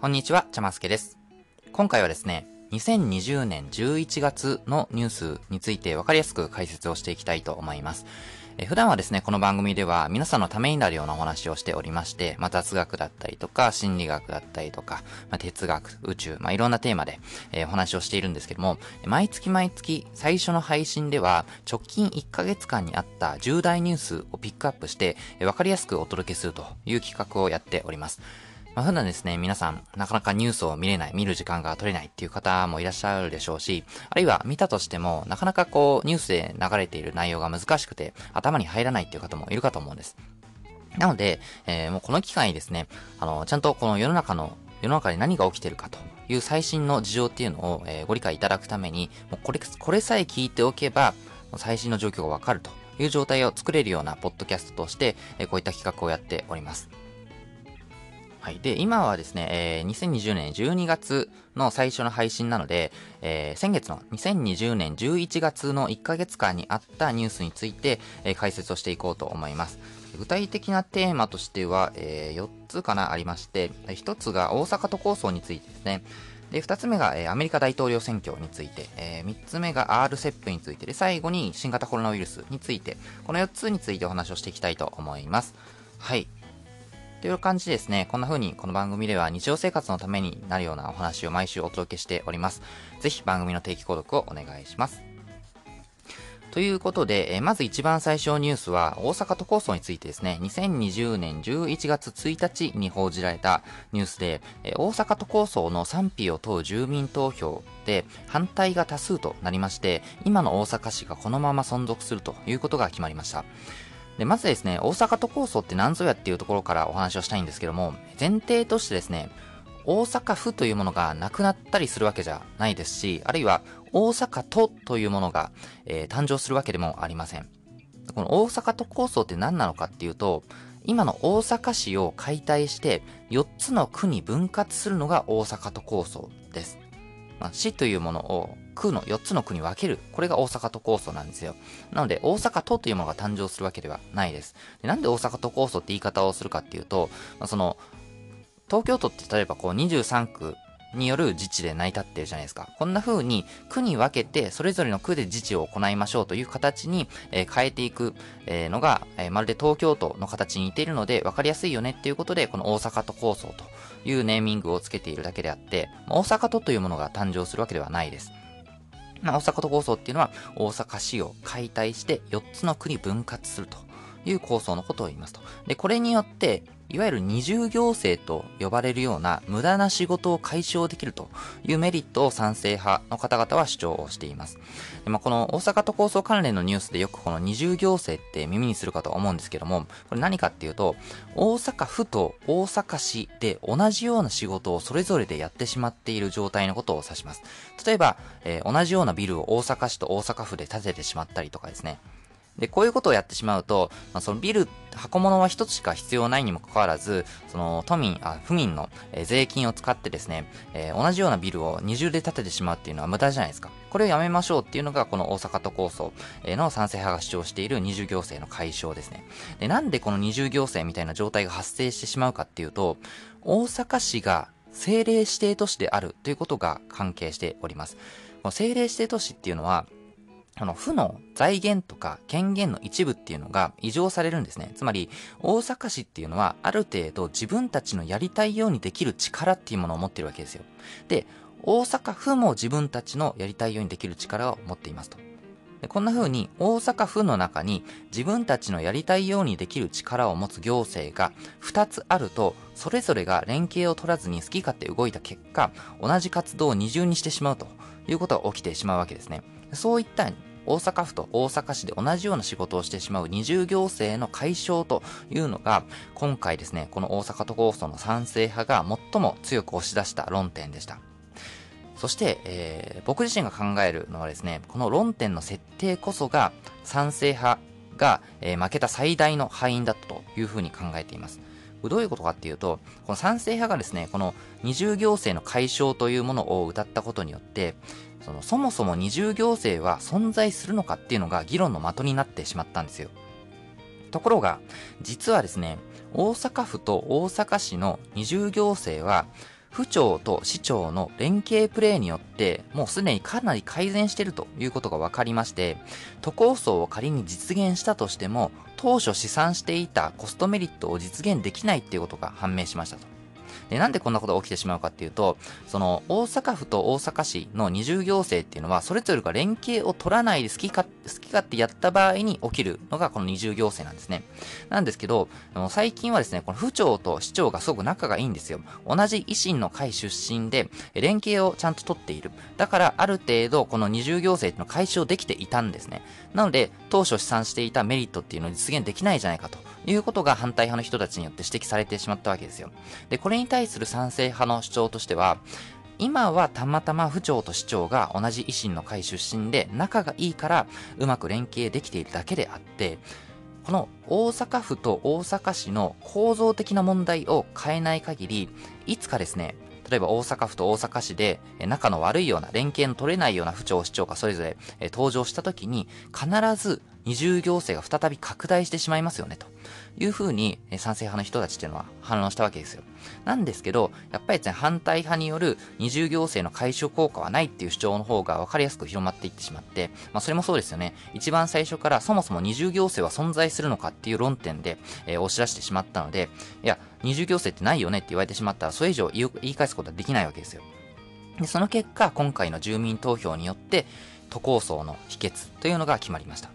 こんにちは、ちゃますけです。今回はですね、2020年11月のニュースについて分かりやすく解説をしていきたいと思います。え普段はですね、この番組では皆さんのためになるようなお話をしておりまして、まあ、雑学だったりとか、心理学だったりとか、まあ、哲学、宇宙、まあ、いろんなテーマで、えお話をしているんですけども、毎月毎月最初の配信では、直近1ヶ月間にあった重大ニュースをピックアップして、え分かりやすくお届けするという企画をやっております。まあ、普段ですね、皆さん、なかなかニュースを見れない、見る時間が取れないっていう方もいらっしゃるでしょうし、あるいは見たとしても、なかなかこう、ニュースで流れている内容が難しくて、頭に入らないっていう方もいるかと思うんです。なので、えーもうこの機会にですね、あの、ちゃんとこの世の中の、世の中に何が起きてるかという最新の事情っていうのを、えーご理解いただくために、もうこれ、これさえ聞いておけば、最新の状況がわかるという状態を作れるようなポッドキャストとして、えーこういった企画をやっております。はい。で、今はですね、えー2020年12月の最初の配信なので、えー先月の2020年11月の1ヶ月間にあったニュースについて、えー解説をしていこうと思います。具体的なテーマとしては、え4つかなありまして、1つが大阪都構想についてですね。で、2つ目が、えーアメリカ大統領選挙について、え3つ目が RCEP についてで、最後に新型コロナウイルスについて、この4つについてお話をしていきたいと思います。はい。という感じですね、こんな風にこの番組では日常生活のためになるようなお話を毎週お届けしております。ぜひ番組の定期購読をお願いします。ということで、えまず一番最初のニュースは、大阪都構想についてですね、2020年11月1日に報じられたニュースで、え大阪都構想の賛否を問う住民投票で反対が多数となりまして、今の大阪市がこのまま存続するということが決まりました。で、まずですね、大阪都構想って何ぞやっていうところからお話をしたいんですけども、前提としてですね、大阪府というものがなくなったりするわけじゃないですし、あるいは大阪都というものが、えー誕生するわけでもありません。この大阪都構想って何なのかっていうと、今の大阪市を解体して4つの区に分割するのが大阪都構想です。まあ、市というものを区の4つの区に分ける。これが大阪都構想なんですよ。なので、大阪都というものが誕生するわけではないです。でなんで大阪都構想って言い方をするかっていうと、まあ、その、東京都って例えばこう23区による自治で成り立ってるじゃないですか。こんな風に区に分けて、それぞれの区で自治を行いましょうという形に、変えていく、のが、まるで東京都の形に似ているので分かりやすいよねっていうことで、この大阪都構想というネーミングをつけているだけであって、大阪都というものが誕生するわけではないです。まあ、大阪都構想っていうのは大阪市を解体して4つの区に分割するという構想のことを言いますと。で、これによって、いわゆる二重行政と呼ばれるような無駄な仕事を解消できるというメリットを賛成派の方々は主張をしています。でまあ、この大阪都構想関連のニュースでよくこの二重行政って耳にするかと思うんですけども、これ何かっていうと、大阪府と大阪市で同じような仕事をそれぞれでやってしまっている状態のことを指します。例えば、えー同じようなビルを大阪市と大阪府で建ててしまったりとかですね。で、こういうことをやってしまうと、まあ、そのビル、箱物は一つしか必要ないにもかかわらず、その都民、あ、府民の、え税金を使ってですね、えー同じようなビルを二重で建ててしまうっていうのは無駄じゃないですか。これをやめましょうっていうのが、この大阪都構想えの賛成派が主張している二重行政の解消ですね。で、なんでこの二重行政みたいな状態が発生してしまうかっていうと、大阪市が政令指定都市であるということが関係しております。この政令指定都市っていうのは、この府の財源とか権限の一部っていうのが異常されるんですね。つまり、大阪市っていうのはある程度自分たちのやりたいようにできる力っていうものを持ってるわけですよ。で、大阪府も自分たちのやりたいようにできる力を持っていますと。でこんな風に大阪府の中に自分たちのやりたいようにできる力を持つ行政が2つあると、それぞれが連携を取らずに好き勝手動いた結果、同じ活動を二重にしてしまうということが起きてしまうわけですね。そういった大阪府と大阪市で同じような仕事をしてしまう二重行政の解消というのが、今回ですね、この大阪都構想の賛成派が最も強く押し出した論点でした。そして、えー僕自身が考えるのはですね、この論点の設定こそが賛成派が、えー負けた最大の敗因だったというふうに考えています。どういうことかっていうと、この賛成派がですね、この二重行政の解消というものを謳ったことによって、そのそもそも二重行政は存在するのかっていうのが議論の的になってしまったんですよ。ところが、実はですね、大阪府と大阪市の二重行政は、府庁と市長の連携プレーによって、もうすでにかなり改善しているということが分かりまして、都構想を仮に実現したとしても、当初試算していたコストメリットを実現できないっていうことが判明しましたと。で、なんでこんなことが起きてしまうかっていうと、その、大阪府と大阪市の二重行政っていうのは、それぞれが連携を取らないで好きか、好き勝手やった場合に起きるのがこの二重行政なんですね。なんですけど、最近はですね、この府庁と市長がすごく仲がいいんですよ。同じ維新の会出身で、連携をちゃんと取っている。だから、ある程度、この二重行政っていうのを解消できていたんですね。なので、当初試算していたメリットっていうのを実現できないじゃないかということが反対派の人たちによって指摘されてしまったわけですよ。で、これに対する賛成派の主張としては、今はたまたま府長と市長が同じ維新の会出身で仲がいいからうまく連携できているだけであって、この大阪府と大阪市の構造的な問題を変えない限り、いつかですね、例えば大阪府と大阪市で仲の悪いような連携の取れないような府庁市長がそれぞれ登場した時に必ず二重行政が再び拡大してしまいますよねと。いうふうに賛成派の人たちっていうのは反論したわけですよ。なんですけど、やっぱりですね、反対派による二重行政の解消効果はないっていう主張の方が分かりやすく広まっていってしまって、まあそれもそうですよね。一番最初からそもそも二重行政は存在するのかっていう論点で、えー、押し出してしまったので、いや、二重行政ってないよねって言われてしまったら、それ以上言い返すことはできないわけですよ。で、その結果、今回の住民投票によって、都構想の秘訣というのが決まりました。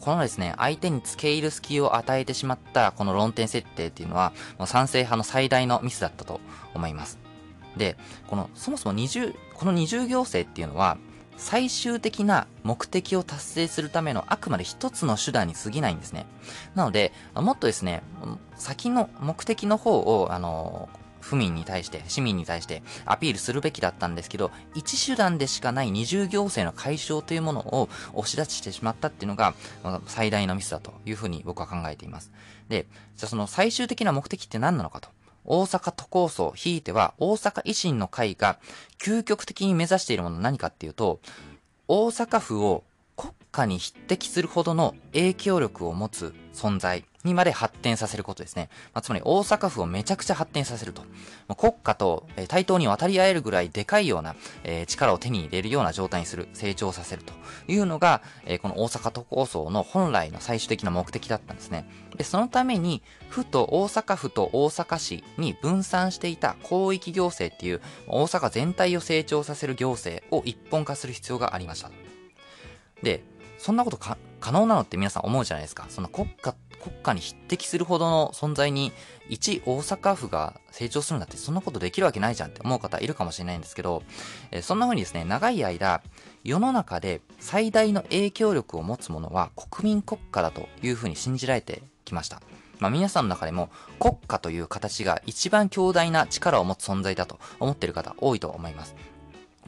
このですね、相手に付け入る隙を与えてしまったこの論点設定っていうのは、もう賛成派の最大のミスだったと思います。で、この、そもそも二重、この二重行政っていうのは、最終的な目的を達成するためのあくまで一つの手段に過ぎないんですね。なので、もっとですね、先の目的の方を、あの、府民に対して、市民に対してアピールするべきだったんですけど、一手段でしかない二重行政の解消というものを押し出してしまったっていうのが、最大のミスだというふうに僕は考えています。で、じゃあその最終的な目的って何なのかと。大阪都構想、ひいては大阪維新の会が究極的に目指しているものは何かっていうと、大阪府を国家に匹敵するほどの影響力を持つ存在にまで発展させることですね。まあ、つまり大阪府をめちゃくちゃ発展させると。まあ、国家と、え対等に渡り合えるぐらいでかいような、えー、力を手に入れるような状態にする、成長させるというのが、えー、この大阪都構想の本来の最終的な目的だったんですね。で、そのために、府と大阪府と大阪市に分散していた広域行政っていう大阪全体を成長させる行政を一本化する必要がありました。で、そんなこと可能なのって皆さん思うじゃないですか。その国家国家に匹敵するほどの存在に、一大阪府が成長するんだって、そんなことできるわけないじゃんって思う方いるかもしれないんですけど、えそんな風にですね、長い間、世の中で最大の影響力を持つものは国民国家だという風に信じられてきました。まあ、皆さんの中でも国家という形が一番強大な力を持つ存在だと思っている方多いと思います。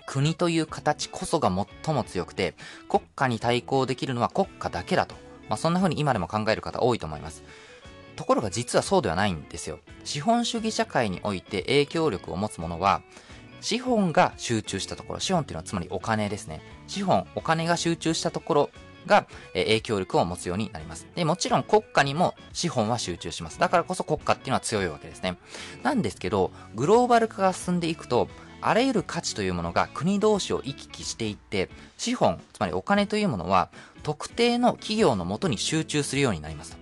国という形こそが最も強くて、国家に対抗できるのは国家だけだとまあ、そんな風に今でも考える方多いと思います。ところが実はそうではないんですよ。資本主義社会において影響力を持つものは、資本が集中したところ、資本っていうのはつまりお金ですね。資本、お金が集中したところが、影響力を持つようになります。で、もちろん国家にも資本は集中します。だからこそ国家っていうのは強いわけですね。なんですけど、グローバル化が進んでいくと、あらゆる価値というものが国同士を行き来していって、資本、つまりお金というものは特定の企業のもとに集中するようになります。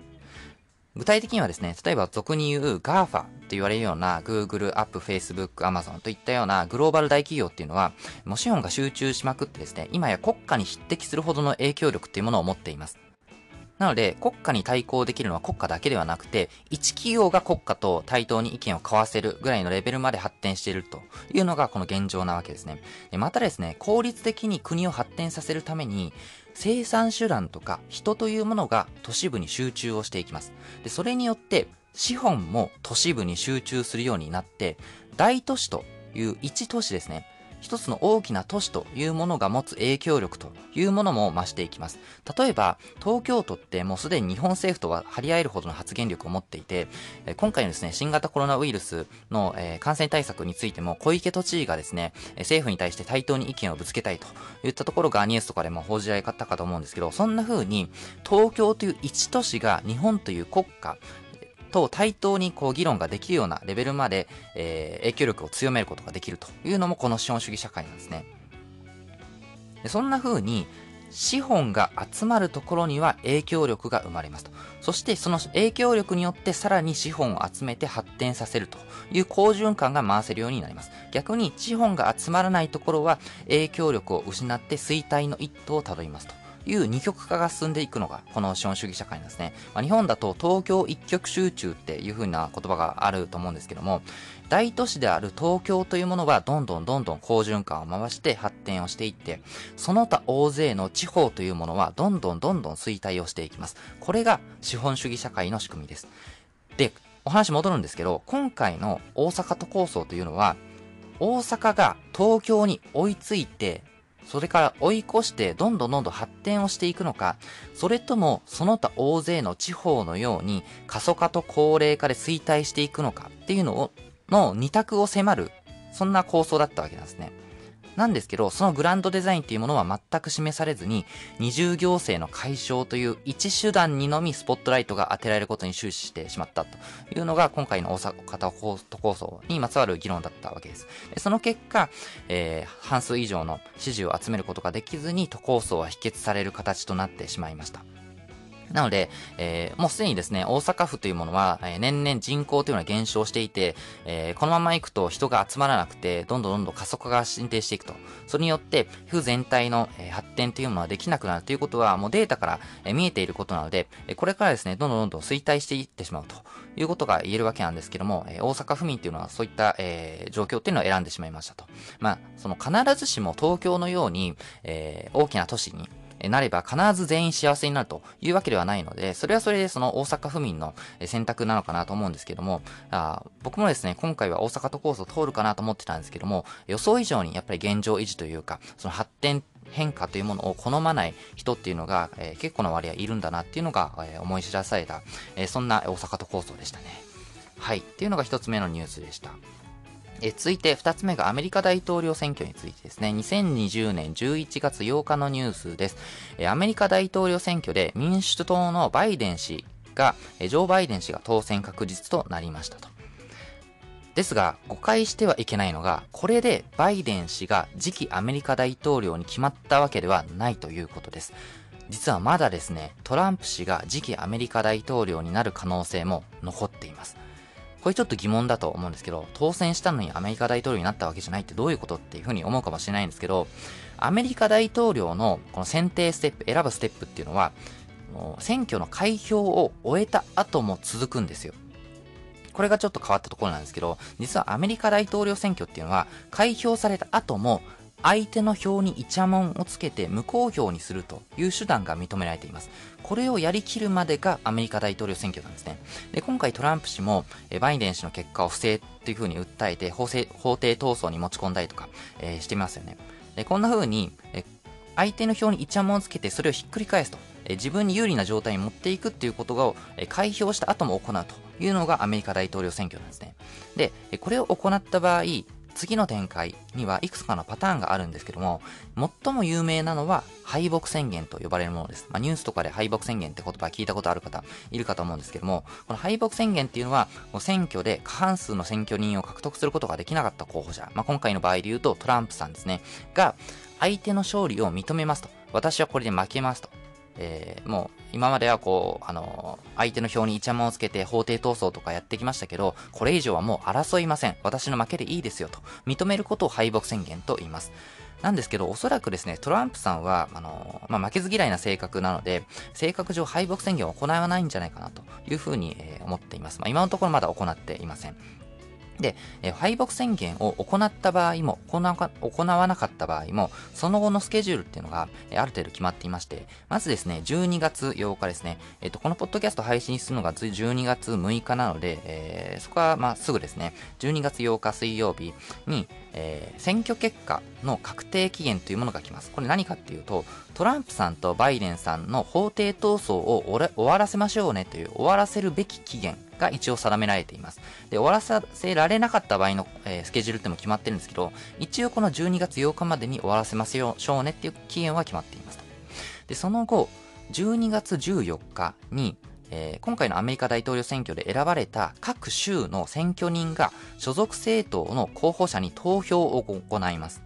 具体的にはですね、例えば俗に言う GAFA と言われるような Google、App、Facebook、Amazon といったようなグローバル大企業っていうのは、もう資本が集中しまくってですね、今や国家に匹敵するほどの影響力っていうものを持っています。なので、国家に対抗できるのは国家だけではなくて、一企業が国家と対等に意見を交わせるぐらいのレベルまで発展しているというのがこの現状なわけですね。またですね、効率的に国を発展させるために、生産手段とか人というものが都市部に集中をしていきます。で、それによって資本も都市部に集中するようになって、大都市という一都市ですね。一つの大きな都市というものが持つ影響力というものも増していきます。例えば、東京都ってもうすでに日本政府とは張り合えるほどの発言力を持っていて、今回のですね、新型コロナウイルスの、感染対策についても小池都知事がですね、政府に対して対等に意見をぶつけたいといったところがニュースとかでも報じられたかと思うんですけど、そんな風に東京という一都市が日本という国家、と対等にこう議論ができるようなレベルまで、えー、影響力を強めることができるというのもこの資本主義社会なんですね。でそんな風に資本が集まるところには影響力が生まれますと。そしてその影響力によってさらに資本を集めて発展させるという好循環が回せるようになります。逆に資本が集まらないところは影響力を失って衰退の一途をたどりますと。いう二極化が進んでいくのがこの資本主義社会なんですね。まあ、日本だと東京一極集中っていう風な言葉があると思うんですけども、大都市である東京というものはどんどんどんどん好循環を回して発展をしていって、その他大勢の地方というものはどんどんどんどん衰退をしていきます。これが資本主義社会の仕組みです。で、お話戻るんですけど、今回の大阪都構想というのは、大阪が東京に追いついてそれから追い越してどんどんどんどん発展をしていくのか、それともその他大勢の地方のように過疎化と高齢化で衰退していくのかっていうのを、の二択を迫る、そんな構想だったわけなんですね。なんですけど、そのグランドデザインっていうものは全く示されずに、二重行政の解消という一手段にのみスポットライトが当てられることに終始してしまったというのが今回の大阪都構想にまつわる議論だったわけです。その結果、えー、半数以上の支持を集めることができずに都構想は否決される形となってしまいました。なので、えー、もうすでにですね、大阪府というものは、えー、年々人口というのは減少していて、えー、このまま行くと人が集まらなくて、どんどんどんどん加速化が進展していくと。それによって、府全体の、えー、発展というものはできなくなるということは、もうデータから、えー、見えていることなので、えー、これからですね、どんどんどんどん衰退していってしまうということが言えるわけなんですけども、えー、大阪府民というのはそういった、えー、状況っていうのを選んでしまいましたと。まあ、その必ずしも東京のように、えー、大きな都市に、なれば必ず全員幸せになるというわけではないので、それはそれでその大阪府民の選択なのかなと思うんですけども、あ僕もですね、今回は大阪都構想通るかなと思ってたんですけども、予想以上にやっぱり現状維持というか、その発展変化というものを好まない人っていうのが、えー、結構な割合いるんだなっていうのが、えー、思い知らされた、えー、そんな大阪都構想でしたね。はい。っていうのが一つ目のニュースでした。え続いて2つ目がアメリカ大統領選挙についてですね。2020年11月8日のニュースです。えアメリカ大統領選挙で民主党のバイデン氏が、えジョー・バイデン氏が当選確実となりましたと。ですが、誤解してはいけないのが、これでバイデン氏が次期アメリカ大統領に決まったわけではないということです。実はまだですね、トランプ氏が次期アメリカ大統領になる可能性も残っています。これちょっと疑問だと思うんですけど、当選したのにアメリカ大統領になったわけじゃないってどういうことっていうふうに思うかもしれないんですけど、アメリカ大統領のこの選定ステップ、選ぶステップっていうのは、選挙の開票を終えた後も続くんですよ。これがちょっと変わったところなんですけど、実はアメリカ大統領選挙っていうのは、開票された後も相手の票にイチャモンをつけて無効票にするという手段が認められています。これをやりきるまでがアメリカ大統領選挙なんですね。で、今回トランプ氏もえバイデン氏の結果を不正というふうに訴えて法制法廷闘争に持ち込んだりとか、えー、してますよね。で、こんな風に、え相手の票にイチャモンをつけてそれをひっくり返すと、え自分に有利な状態に持っていくっていうことを、え開票した後も行うというのがアメリカ大統領選挙なんですね。で、これを行った場合、次の展開にはいくつかのパターンがあるんですけども、最も有名なのは敗北宣言と呼ばれるものです。まあ、ニュースとかで敗北宣言って言葉聞いたことある方いるかと思うんですけども、この敗北宣言っていうのは、選挙で過半数の選挙人を獲得することができなかった候補者、まあ、今回の場合で言うとトランプさんですね、が相手の勝利を認めますと。私はこれで負けますと。えー、もう今まではこう、あのー、相手の票にイチャモンをつけて法廷闘争とかやってきましたけど、これ以上はもう争いません。私の負けでいいですよと認めることを敗北宣言と言います。なんですけど、おそらくですね、トランプさんは、あのー、まあ、負けず嫌いな性格なので、性格上敗北宣言を行わないんじゃないかなというふうに、え思っています。まあ、今のところまだ行っていません。で、敗北宣言を行った場合も行わなかった場合も、その後のスケジュールっていうのが、ある程度決まっていまして、まずですね、12月8日ですね、えっ、と、このポッドキャスト配信するのが12月6日なので、えー、そこはまあすぐですね、12月8日水曜日に、えー、選挙結果の確定期限というものが来ます。これ何かっていうと、トランプさんとバイデンさんの法廷闘争を終わらせましょうねという終わらせるべき期限が一応定められています。で、終わらせられなかった場合の、えー、スケジュールっても決まってるんですけど、一応この12月8日までに終わらせましょうねっていう期限は決まっています。で、その後、12月14日にえー、今回のアメリカ大統領選挙で選ばれた各州の選挙人が所属政党の候補者に投票を行います。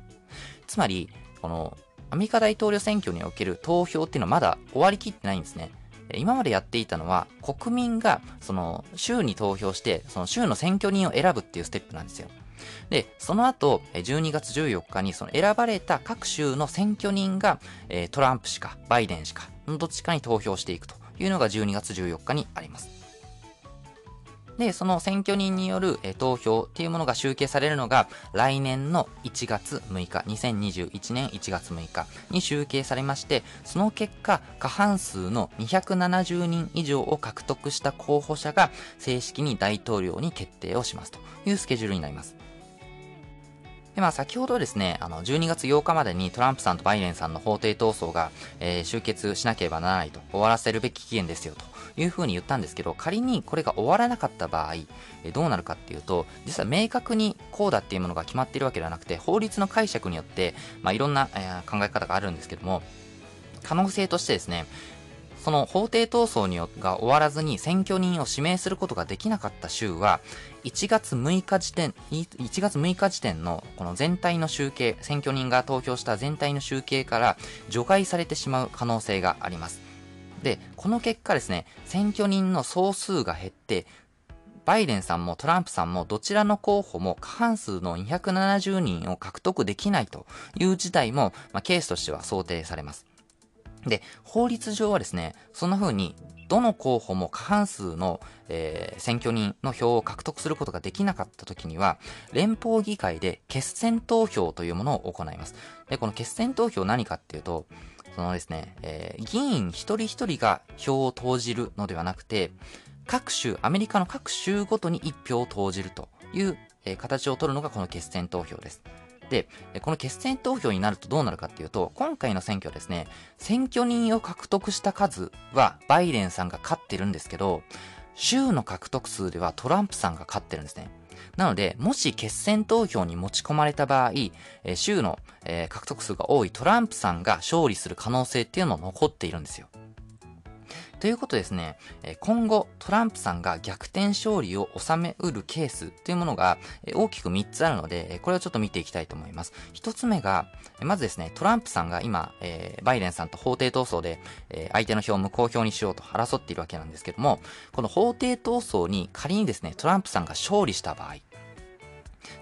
つまり、このアメリカ大統領選挙における投票っていうのはまだ終わりきってないんですね。今までやっていたのは国民がその州に投票してその州の選挙人を選ぶっていうステップなんですよ。で、その後、12月14日にその選ばれた各州の選挙人がトランプ氏かバイデン氏かどっちかに投票していくというのが12月14日にあります。で、その選挙人による、え投票っていうものが集計されるのが来年の1月6日、2021年1月6日に集計されまして、その結果、過半数の270人以上を獲得した候補者が正式に大統領に決定をしますというスケジュールになります。で、まあ先ほどですね、あの、12月8日までにトランプさんとバイデンさんの法廷闘争が、えー、終結しなければならないと、終わらせるべき期限ですよというふうに言ったんですけど、仮にこれが終わらなかった場合、えどうなるかっていうと、実は明確にこうだっていうものが決まっているわけではなくて、法律の解釈によって、まあ、いろんな、え、考え方があるんですけども、可能性としてですね、その法廷闘争によが終わらずに選挙人を指名することができなかった州は、1月6日時点、1月6日時点のこの全体の集計、選挙人が投票した全体の集計から除外されてしまう可能性があります。で、この結果ですね、選挙人の総数が減って、バイデンさんもトランプさんもどちらの候補も過半数の270人を獲得できないという事態も、まあ、ケースとしては想定されます。で、法律上はですね、そんな風にどの候補も過半数の、えー、選挙人の票を獲得することができなかった時には、連邦議会で決選投票というものを行います。で、この決選投票何かっていうと、そのですね、えー、議員一人一人が票を投じるのではなくて、各州、アメリカの各州ごとに一票を投じるという、えー、形を取るのがこの決選投票です。で、この決選投票になるとどうなるかっていうと、今回の選挙ですね、選挙人を獲得した数はバイデンさんが勝ってるんですけど、州の獲得数ではトランプさんが勝ってるんですね。なので、もし決選投票に持ち込まれた場合、え州の、え獲得数が多いトランプさんが勝利する可能性っていうのも残っているんですよ。ということですね、今後トランプさんが逆転勝利を収めうるケースというものが大きく3つあるので、これをちょっと見ていきたいと思います。1つ目が、まずですね、トランプさんが今、バイデンさんと法廷闘争で相手の票を無効票にしようと争っているわけなんですけども、この法廷闘争に仮にですね、トランプさんが勝利した場合、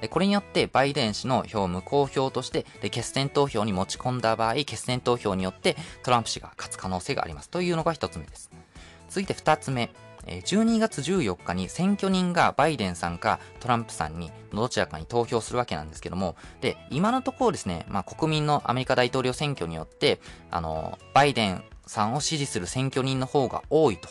これによってバイデン氏の票を無効票として決選投票に持ち込んだ場合、決選投票によってトランプ氏が勝つ可能性がありますというのが一つ目です。続いて二つ目。12月14日に選挙人がバイデンさんかトランプさんにどちらかに投票するわけなんですけども、で、今のところですね、まあ国民のアメリカ大統領選挙によって、あの、バイデンさんを支持する選挙人の方が多いと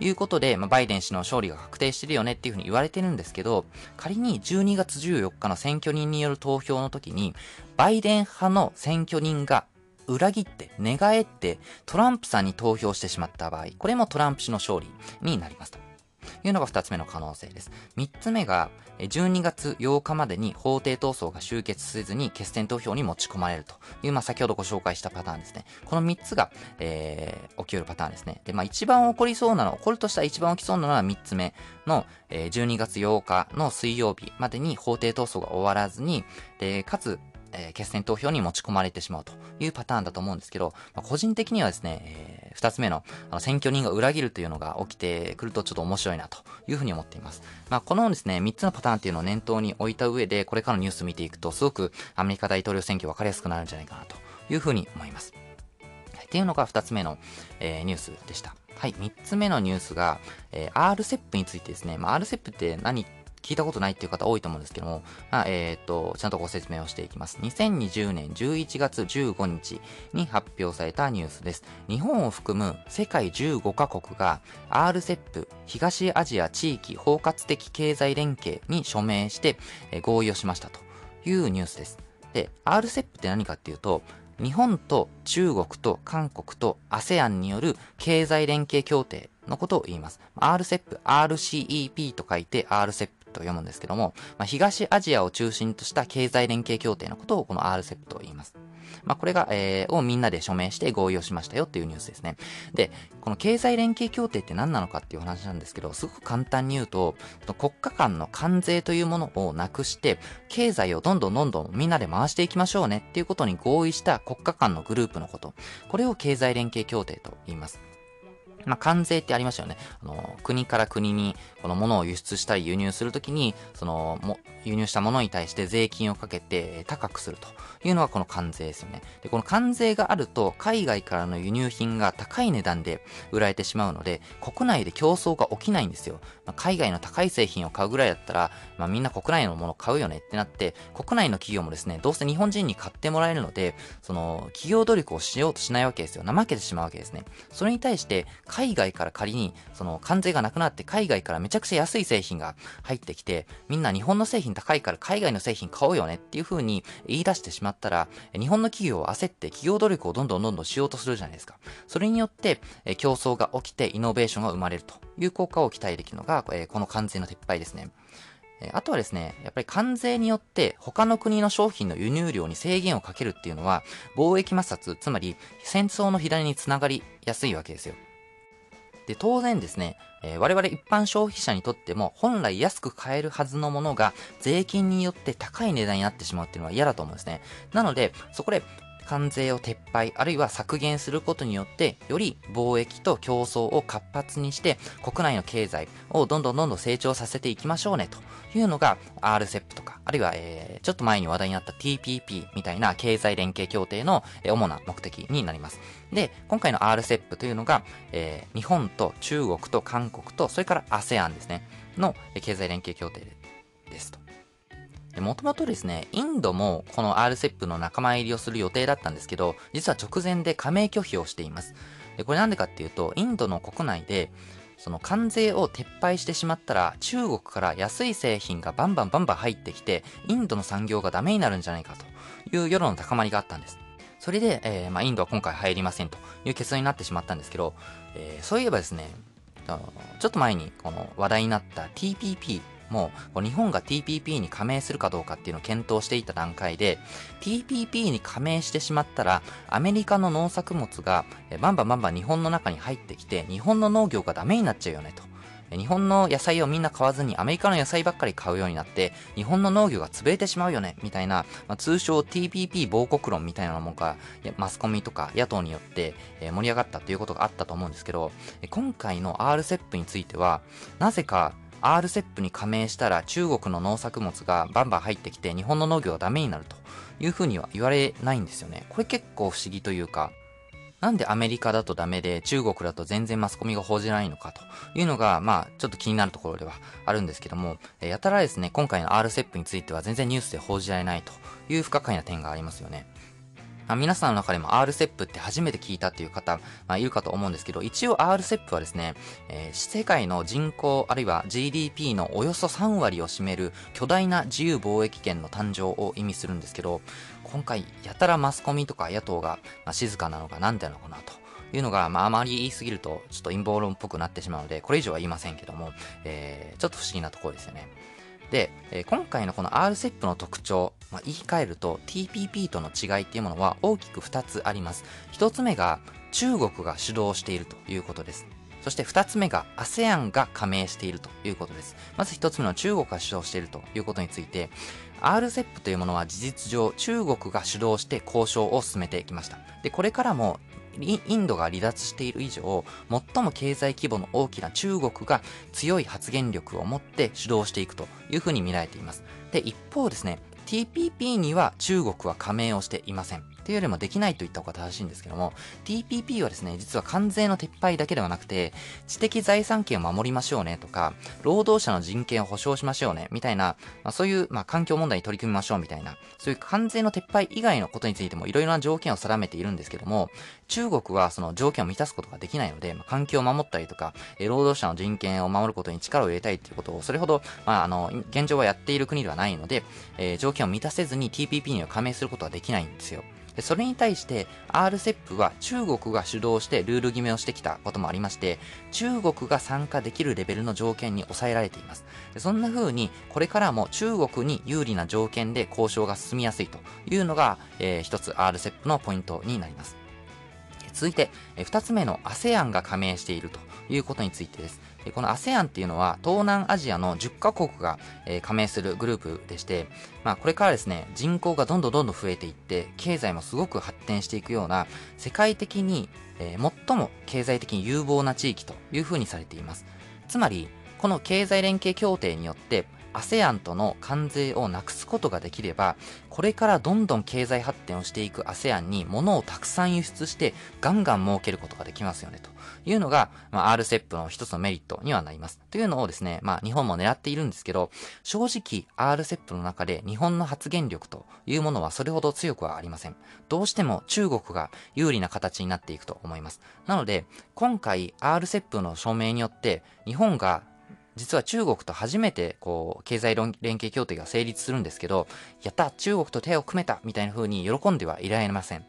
いうことで、まあ、バイデン氏の勝利が確定してるよねっていうふうに言われてるんですけど、仮に12月14日の選挙人による投票の時に、バイデン派の選挙人が裏切って、寝返って、トランプさんに投票してしまった場合、これもトランプ氏の勝利になります。いうのが二つ目の可能性です。三つ目が、12月8日までに法廷闘争が終結せずに決選投票に持ち込まれるという、まあ、先ほどご紹介したパターンですね。この3つが、えー、起きるパターンですね。で、まあ、一番起こりそうなの、起こるとしたら一番起きそうなのは3つ目の、えー、12月8日の水曜日までに法廷闘争が終わらずに、で、かつ、えー、決選投票に持ち込まれてしまうというパターンだと思うんですけど、まあ、個人的にはですね、えー、二つ目のあの選挙人が裏切るというのが起きてくるとちょっと面白いなというふうに思っています。まあ、このですね、三つのパターンっていうのを念頭に置いた上で、これからのニュース見ていくと、すごくアメリカ大統領選挙分かりやすくなるんじゃないかなというふうに思います。っていうのが二つ目の、えー、ニュースでした。はい、三つ目のニュースが、えー、RCEP についてですね。まあ、RCEP って何聞いたことないっていう方多いと思うんですけども、まあ、えっ、ー、と、ちゃんとご説明をしていきます。2020年11月15日に発表されたニュースです。日本を含む世界15カ国が RCEP 東アジア地域包括的経済連携に署名して、え合意をしましたというニュースです。で、RCEP って何かっていうと、日本と中国と韓国と ASEAN による経済連携協定のことを言います。RCEP、RCEP と書いて RCEP と読むんですけども、まあ、東アジアを中心とした経済連携協定のことをこの RCEP と言います。まあ、これが、えー、をみんなで署名して合意をしましたよっていうニュースですね。で、この経済連携協定って何なのかっていう話なんですけど、すごく簡単に言うと、国家間の関税というものをなくして、経済をどんどんどんどんみんなで回していきましょうねっていうことに合意した国家間のグループのこと。これを経済連携協定と言います。まあ、関税ってありましたよね。あの、国から国に、この物を輸出したり輸入するときに、その、も、輸入したものに対して税金をかけて高くするというのがこの関税ですよね。で、この関税があると、海外からの輸入品が高い値段で売られてしまうので、国内で競争が起きないんですよ。まあ、海外の高い製品を買うぐらいだったら、まあ、みんな国内のもの買うよねってなって、国内の企業もですね、どうせ日本人に買ってもらえるので、その、企業努力をしようとしないわけですよ。怠けてしまうわけですね。それに対して、海外から仮に、その、関税がなくなって海外からめちゃくちゃ安い製品が入ってきて、みんな日本の製品高いから海外の製品買おうよねっていう風に言い出してしまったら、日本の企業は焦って企業努力をどんどんどんどんしようとするじゃないですか。それによって、競争が起きてイノベーションが生まれるという効果を期待できるのが、この関税の撤廃ですね。あとはですね、やっぱり関税によって他の国の商品の輸入量に制限をかけるっていうのは貿易摩擦、つまり戦争の左につながりやすいわけですよ。で、当然ですね、え、我々一般消費者にとっても本来安く買えるはずのものが税金によって高い値段になってしまうっていうのは嫌だと思うんですね。なので、そこで関税を撤廃、あるいは削減することによって、より貿易と競争を活発にして、国内の経済をどんどんどんどん成長させていきましょうね、というのが RCEP とか、あるいは、えー、ちょっと前に話題になった TPP みたいな経済連携協定の主な目的になります。で、今回の RCEP というのが、えー、日本と中国と韓国と、それから ASEAN ですね、の経済連携協定ですと。もともとですね、インドもこの RCEP の仲間入りをする予定だったんですけど、実は直前で加盟拒否をしています。でこれなんでかっていうと、インドの国内で、その関税を撤廃してしまったら、中国から安い製品がバンバンバンバン入ってきて、インドの産業がダメになるんじゃないかという世論の高まりがあったんです。それで、えー、まあ、インドは今回入りませんという結論になってしまったんですけど、えー、そういえばですね、ちょっと前にこの話題になった TPP もう日本が TPP に加盟するかどうかっていうのを検討していた段階で TPP に加盟してしまったらアメリカの農作物がバンバンバンバン日本の中に入ってきて日本の農業がダメになっちゃうよねと。日本の野菜をみんな買わずにアメリカの野菜ばっかり買うようになって日本の農業が潰れてしまうよねみたいな、まあ、通称 TPP 亡国論みたいなものがマスコミとか野党によって盛り上がったということがあったと思うんですけど今回の RCEP についてはなぜか RCEP に加盟したら中国の農作物がバンバン入ってきて日本の農業がダメになるというふうには言われないんですよね。これ結構不思議というか、なんでアメリカだとダメで中国だと全然マスコミが報じないのかというのが、まあ、ちょっと気になるところではあるんですけども、やたらですね、今回の RCEP については全然ニュースで報じられないという不可解な点がありますよね。まあ、皆さんの中でも RCEP って初めて聞いたっていう方、まあ、いるかと思うんですけど、一応 RCEP はですね、えー、世界の人口あるいは GDP のおよそ3割を占める巨大な自由貿易圏の誕生を意味するんですけど、今回やたらマスコミとか野党が、まあ、静かなのがなんでなのかなと。いうのが、まあ、あまり言いすぎると、ちょっと陰謀論っぽくなってしまうので、これ以上は言いませんけども、えー、ちょっと不思議なところですよね。で、えー、今回のこの RCEP の特徴、まあ、言い換えると TPP との違いっていうものは大きく2つあります。1つ目が中国が主導しているということです。そして2つ目が ASEAN が加盟しているということです。まず1つ目の中国が主導しているということについて、RCEP というものは事実上中国が主導して交渉を進めてきました。で、これからもインドが離脱している以上、最も経済規模の大きな中国が強い発言力を持って主導していくというふうに見られています。で、一方ですね、TPP には中国は加盟をしていません。というよりもできないと言った方が正しいんですけども、TPP はですね、実は関税の撤廃だけではなくて、知的財産権を守りましょうねとか、労働者の人権を保障しましょうね、みたいな、まあ、そういう、まあ、環境問題に取り組みましょうみたいな、そういう関税の撤廃以外のことについてもいろいろな条件を定めているんですけども、中国はその条件を満たすことができないので、まあ、環境を守ったりとか、労働者の人権を守ることに力を入れたいということを、それほど、まあ、あの、現状はやっている国ではないので、えー、条件を満たせずに TPP には加盟することはできないんですよ。それに対して RCEP は中国が主導してルール決めをしてきたこともありまして、中国が参加できるレベルの条件に抑えられています。そんな風に、これからも中国に有利な条件で交渉が進みやすいというのが、えー、一つ RCEP のポイントになります。続いて、二つ目の ASEAN が加盟しているということについてです。この ASEAN っていうのは東南アジアの10カ国が、え加盟するグループでして、まあこれからですね、人口がどんどんどんどん増えていって、経済もすごく発展していくような、世界的に、え、最も経済的に有望な地域というふうにされています。つまり、この経済連携協定によって、ASEAN との関税をなくすことができれば、これからどんどん経済発展をしていく ASEAN に物をたくさん輸出してガンガン儲けることができますよねというのが、まあ、RCEP の一つのメリットにはなります。というのをですね、まあ日本も狙っているんですけど、正直 RCEP の中で日本の発言力というものはそれほど強くはありません。どうしても中国が有利な形になっていくと思います。なので、今回 RCEP の署名によって日本が実は中国と初めて、こう、経済連携協定が成立するんですけど、やった中国と手を組めたみたいな風に喜んではいられません。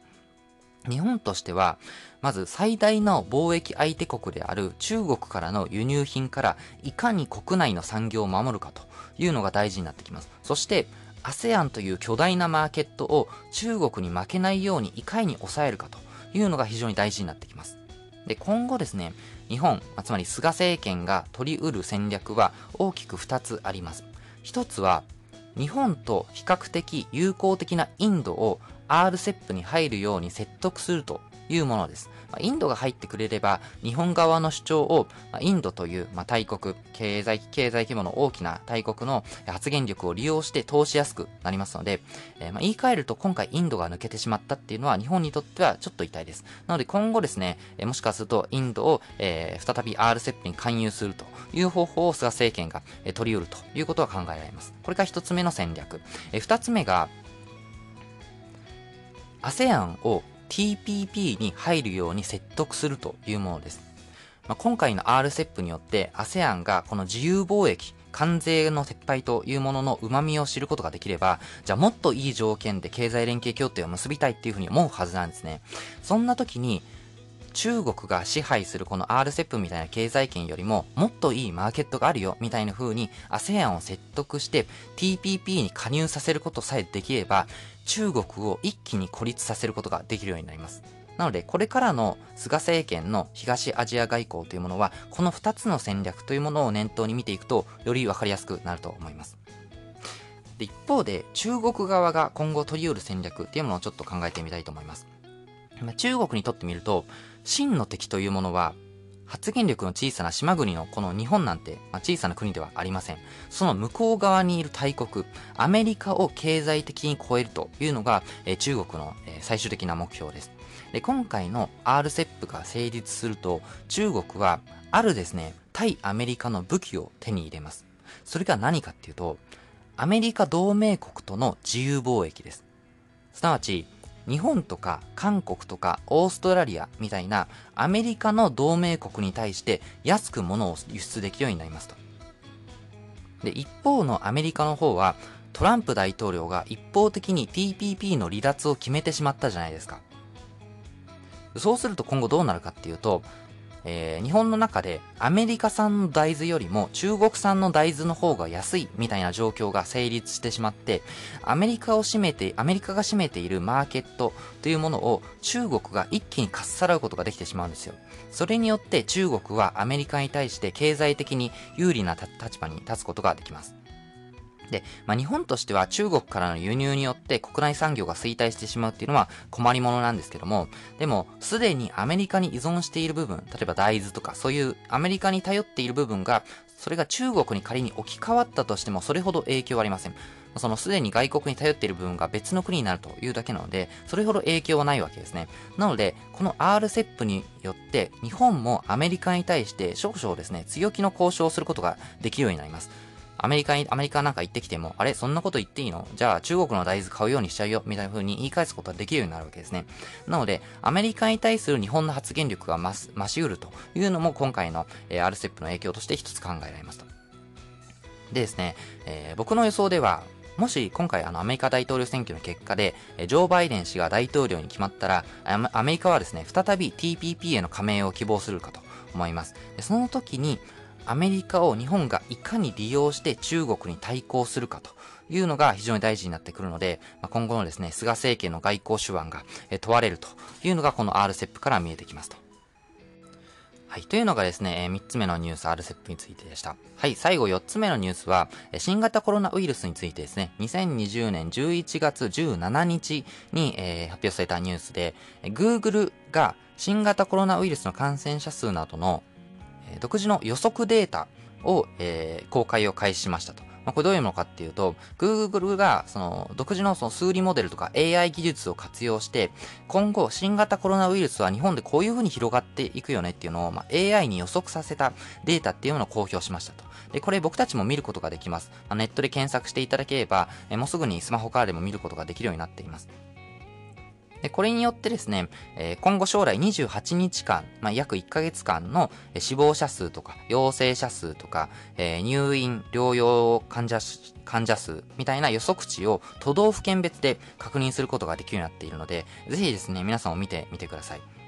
日本としては、まず最大の貿易相手国である中国からの輸入品からいかに国内の産業を守るかというのが大事になってきます。そして、ASEAN という巨大なマーケットを中国に負けないようにいかに抑えるかというのが非常に大事になってきます。で、今後ですね、日本、つまり菅政権が取り得る戦略は大きく2つあります。1つは、日本と比較的友好的なインドを RCEP に入るように説得するというものです。インドが入ってくれれば、日本側の主張を、インドという、大国、経済、経済規模の大きな大国の発言力を利用して通しやすくなりますので、え、ま言い換えると今回インドが抜けてしまったっていうのは日本にとってはちょっと痛いです。なので今後ですね、えもしかするとインドを、え、再び RCEP に勧誘するという方法を菅政権が、え取り得るということは考えられます。これが一つ目の戦略。え二つ目が、ASEAN を TPP に入るように説得するというものです。まあ、今回の RCEP によって ASEAN がこの自由貿易、関税の撤廃というものの旨味を知ることができれば、じゃあもっといい条件で経済連携協定を結びたいっていうふうに思うはずなんですね。そんな時に、中国が支配するこの RCEP みたいな経済圏よりももっといいマーケットがあるよみたいな風に ASEAN を説得して TPP に加入させることさえできれば中国を一気に孤立させることができるようになります。なので、これからの菅政権の東アジア外交というものは、この2つの戦略というものを念頭に見ていくと、より分かりやすくなると思います。で一方で、中国側が今後取り得る戦略っていうものをちょっと考えてみたいと思います。中国にとってみると、真の敵というものは、発言力の小さな島国のこの日本なんて、まあ、小さな国ではありません。その向こう側にいる大国、アメリカを経済的に超えるというのが、えー、中国の、えー、最終的な目標です。で、今回の RCEP が成立すると、中国は、あるですね、対アメリカの武器を手に入れます。それが何かっていうと、アメリカ同盟国との自由貿易です。すなわち、日本とか韓国とかオーストラリアみたいなアメリカの同盟国に対して安く物を輸出できるようになりますと。で、一方のアメリカの方はトランプ大統領が一方的に TPP の離脱を決めてしまったじゃないですか。そうすると今後どうなるかっていうと、えー、日本の中でアメリカ産の大豆よりも中国産の大豆の方が安いみたいな状況が成立してしまって、アメリカを占めて、アメリカが占めているマーケットというものを中国が一気にかっさらうことができてしまうんですよ。それによって中国はアメリカに対して経済的に有利な立場に立つことができます。で、まあ、日本としては中国からの輸入によって国内産業が衰退してしまうっていうのは困りものなんですけども、でも、すでにアメリカに依存している部分、例えば大豆とか、そういうアメリカに頼っている部分が、それが中国に仮に置き換わったとしても、それほど影響はありません。そのすでに外国に頼っている部分が別の国になるというだけなので、それほど影響はないわけですね。なので、この RCEP によって、日本もアメリカに対して少々ですね、強気の交渉をすることができるようになります。アメリカに、アメリカなんか行ってきても、あれ？そんなこと言っていいの？じゃあ中国の大豆買うようにしちゃうよ、みたいな風に言い返すことができるようになるわけですね。なので、アメリカに対する日本の発言力が増す、増し得るというのも今回の、えー、RCEP の影響として一つ考えられますと。でですね、えー、僕の予想では、もし今回あのアメリカ大統領選挙の結果で、ジョー・バイデン氏が大統領に決まったら、アメリカはですね、再び TPP への加盟を希望するかと思います。でその時に、アメリカを日本がいかに利用して中国に対抗するかというのが非常に大事になってくるので、まあ今後のですね、菅政権の外交手腕が問われるというのがこの RCEP から見えてきますと。はい。というのがですね、え、3つ目のニュース RCEP についてでした。はい。最後4つ目のニュースは、新型コロナウイルスについてですね、2020年11月17日に、えー、発表されたニュースで、Google が新型コロナウイルスの感染者数などの、独自の予測データを、えー、公開を開始しましたと。まあ、これどういうものかっていうと、Google がその独自のその数理モデルとか AI 技術を活用して、今後新型コロナウイルスは日本でこういう風に広がっていくよねっていうのを、まあ、AI に予測させたデータっていうのを公表しましたと。で、これ僕たちも見ることができます。まあ、ネットで検索していただければ、えもうすぐにスマホからでも見ることができるようになっています。で、これによってですね、えー、今後将来28日間、まあ、約1ヶ月間の死亡者数とか、陽性者数とか、えー、入院、療養患者患者数みたいな予測値を都道府県別で確認することができるようになっているので、ぜひですね、皆さんを見てみてください。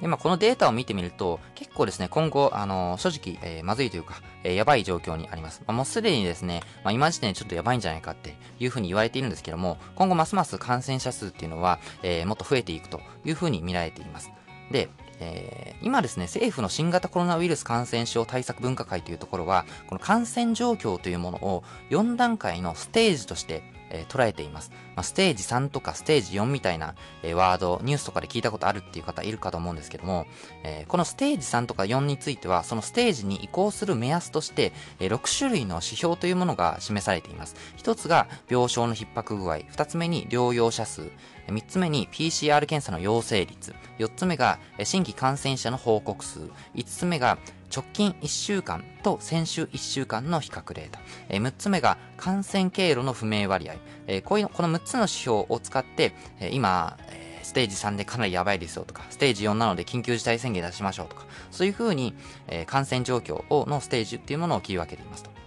で、まあ、このデータを見てみると、結構ですね、今後、あの、正直、えー、まずいというか、えー、やばい状況にあります。まあ、もうすでにですね、まあ、今時点でちょっとやばいんじゃないかっていうふうに言われているんですけども、今後ますます感染者数っていうのは、えー、もっと増えていくというふうに見られています。で、えー、今ですね、政府の新型コロナウイルス感染症対策分科会というところは、この感染状況というものを4段階のステージとしてえー、捉えています。まあ、ステージ3とかステージ4みたいな、えー、ワード、ニュースとかで聞いたことあるっていう方いるかと思うんですけども、えー、このステージ3とか4については、そのステージに移行する目安として、え、6種類の指標というものが示されています。1つが病床の逼迫具合、2つ目に療養者数、3つ目に PCR 検査の陽性率、4つ目が新規感染者の報告数、5つ目が直近1週間と先週1週間の比較データ。えー、6つ目が感染経路の不明割合。えー、こういうこの6つの指標を使って、えー、今、えー、ステージ3でかなりやばいですよとか、ステージ4なので緊急事態宣言出しましょうとか、そういうふうに、えー、感染状況をのステージっていうものを切り分けていますと。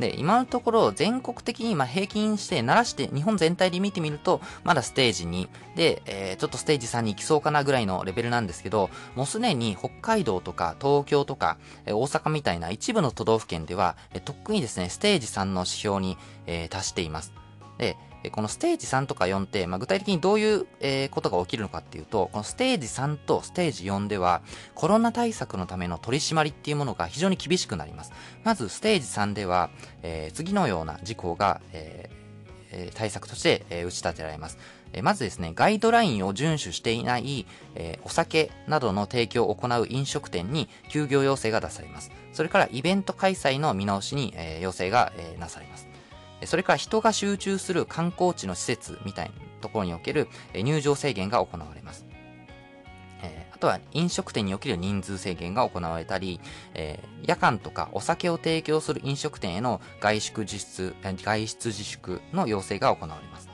で、今のところ全国的にま平均して鳴らして日本全体で見てみると、まだステージ2で、えー、ちょっとステージ3に行きそうかなぐらいのレベルなんですけど、もうすでに北海道とか東京とか、えー、大阪みたいな一部の都道府県では、えー、とっくにですね、ステージ3の指標に、え達しています。で、このステージ3とか4って、まあ、具体的にどういう、ことが起きるのかっていうと、このステージ3とステージ4では、コロナ対策のための取り締まりっていうものが非常に厳しくなります。まず、ステージ3では、え、次のような事項が、え、対策として、え、打ち立てられます。まずですね、ガイドラインを遵守していない、えー、お酒などの提供を行う飲食店に休業要請が出されます。それからイベント開催の見直しに、えー、要請が、えー、なされます。それから人が集中する観光地の施設みたいなところにおける入場制限が行われます。あとは飲食店における人数制限が行われたり、え、夜間とかお酒を提供する飲食店への外出自粛、外出自粛の要請が行われます。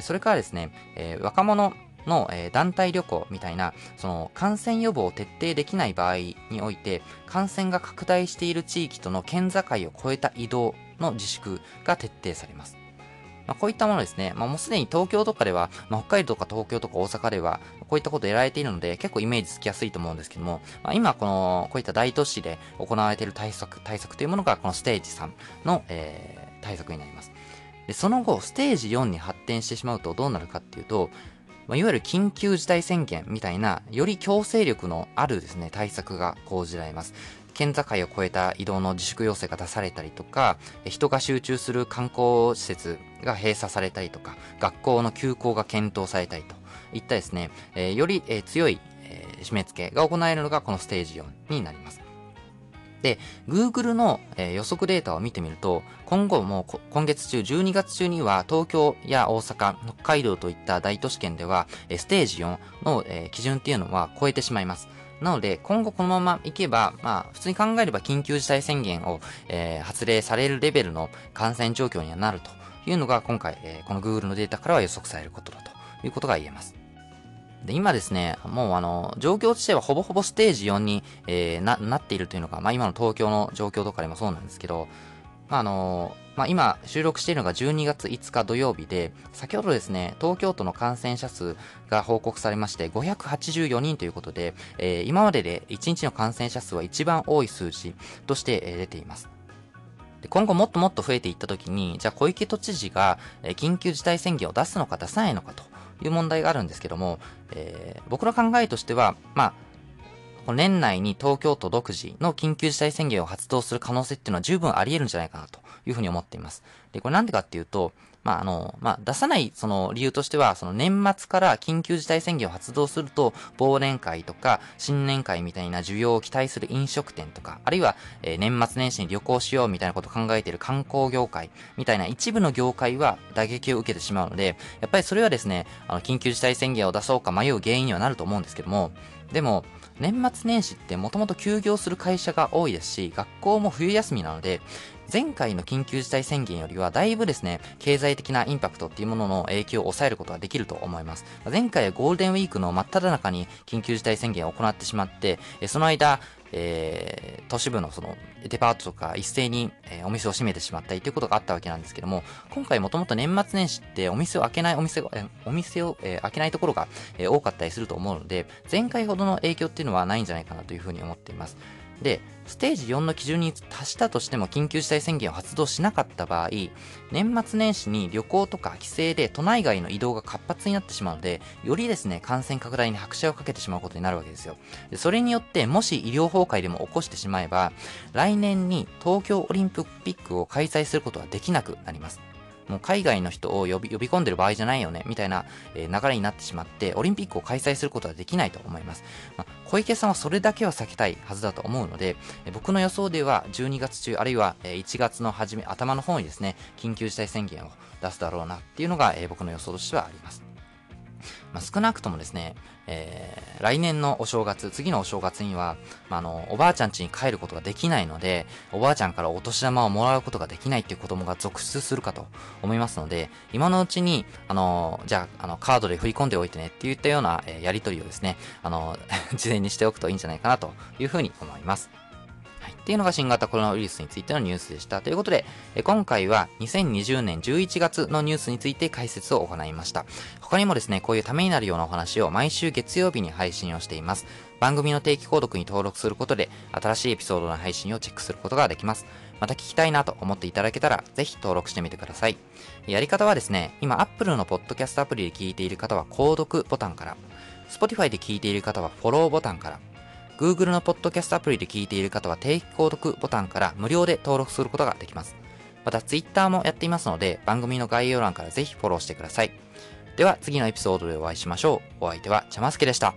それからですね、え、若者の、え、団体旅行みたいな、その感染予防を徹底できない場合において、感染が拡大している地域との県境を越えた移動の自粛が徹底されます。まあ、こういったものですね、まあ、もうすでに東京とかでは、まあ、北海道とか東京とか大阪では、こういったことをやられているので、結構イメージつきやすいと思うんですけども、まあ、今、この、こういった大都市で行われている対策、対策というものが、このステージ3の、えー、対策になります。で、その後、ステージ4に発展してしまうとどうなるかっていうと、まあ、いわゆる緊急事態宣言みたいな、より強制力のあるですね、対策が講じられます。県境を越えた移動の自粛要請が出されたりとか、人が集中する観光施設が閉鎖されたりとか、学校の休校が検討されたりといったですね、え、より、え、強い、え、締め付けが行われるのがこのステージ4になります。で、Google の、え、予測データを見てみると、今後も今月中、12月中には東京や大阪、北海道といった大都市圏では、えステージ4の、え、基準っていうのは超えてしまいます。なので、今後このままいけば、まあ、普通に考えれば緊急事態宣言を、えー、発令されるレベルの感染状況にはなるというのが、今回、えー、この Google のデータからは予測されることだということが言えます。で、今ですね、もうあの、状況としてはほぼほぼステージ4に、えー、な、なっているというのが、まあ今の東京の状況とかでもそうなんですけど、あ、あのまあ、今収録しているのが12月5日土曜日で、先ほどですね、東京都の感染者数が報告されまして584人ということで、えー、今までで1日の感染者数は一番多い数字として、出ています。で今後もっともっと増えていったときに、じゃあ小池都知事が、緊急事態宣言を出すのか出さないのかという問題があるんですけども、えー、僕の考えとしては、まあ、年内に東京都独自の緊急事態宣言を発動する可能性っていうのは十分あり得るんじゃないかなというふうに思っています。で、これなんでかっていうと、まあ、あの、まあ、出さないその理由としては、その年末から緊急事態宣言を発動すると、忘年会とか新年会みたいな需要を期待する飲食店とか、あるいは、えー、年末年始に旅行しようみたいなことを考えている観光業界みたいな一部の業界は打撃を受けてしまうので、やっぱりそれはですね、あの、緊急事態宣言を出そうか迷う原因にはなると思うんですけども、でも、年末年始ってもともと休業する会社が多いですし、学校も冬休みなので、前回の緊急事態宣言よりはだいぶですね、経済的なインパクトっていうものの影響を抑えることができると思います。前回はゴールデンウィークの真っ只中に緊急事態宣言を行ってしまって、その間、えー、都市部のそのデパートとか一斉に、えー、お店を閉めてしまったりということがあったわけなんですけども、今回もともと年末年始ってお店を開けないお店が、えー、お店を、えー、開けないところが、えー、多かったりすると思うので、前回ほどの影響っていうのはないんじゃないかなというふうに思っています。で、ステージ4の基準に達したとしても緊急事態宣言を発動しなかった場合、年末年始に旅行とか帰省で都内外の移動が活発になってしまうので、よりですね、感染拡大に拍車をかけてしまうことになるわけですよ。それによって、もし医療崩壊でも起こしてしまえば、来年に東京オリンピックを開催することはできなくなります。もう海外の人を呼び呼び込んでる場合じゃないよね、みたいな、え、流れになってしまって、オリンピックを開催することはできないと思います。まあ、小池さんはそれだけは避けたいはずだと思うので、え、僕の予想では12月中、あるいは、1月の初め、頭の方にですね、緊急事態宣言を出すだろうなっていうのが、え、僕の予想としてはあります。まあ、少なくともですね、えー、来年のお正月、次のお正月には、まあ、あの、おばあちゃん家に帰ることができないので、おばあちゃんからお年玉をもらうことができないっていう子供が続出するかと思いますので、今のうちに、あの、じゃあ、あの、カードで振り込んでおいてねって言ったような、えー、やりとりをですね、あの、事前にしておくといいんじゃないかなというふうに思います。っていうのが新型コロナウイルスについてのニュースでした。ということで、今回は2020年11月のニュースについて解説を行いました。他にもですね、こういうためになるようなお話を毎週月曜日に配信をしています。番組の定期購読に登録することで、新しいエピソードの配信をチェックすることができます。また聞きたいなと思っていただけたら、ぜひ登録してみてください。やり方はですね、今 Apple のポッドキャストアプリで聞いている方は購読ボタンから、Spotify で聞いている方はフォローボタンから、Google のポッドキャストアプリで聞いている方は定期購読ボタンから無料で登録することができます。また Twitter もやっていますので番組の概要欄からぜひフォローしてください。では次のエピソードでお会いしましょう。お相手はちゃますけでした。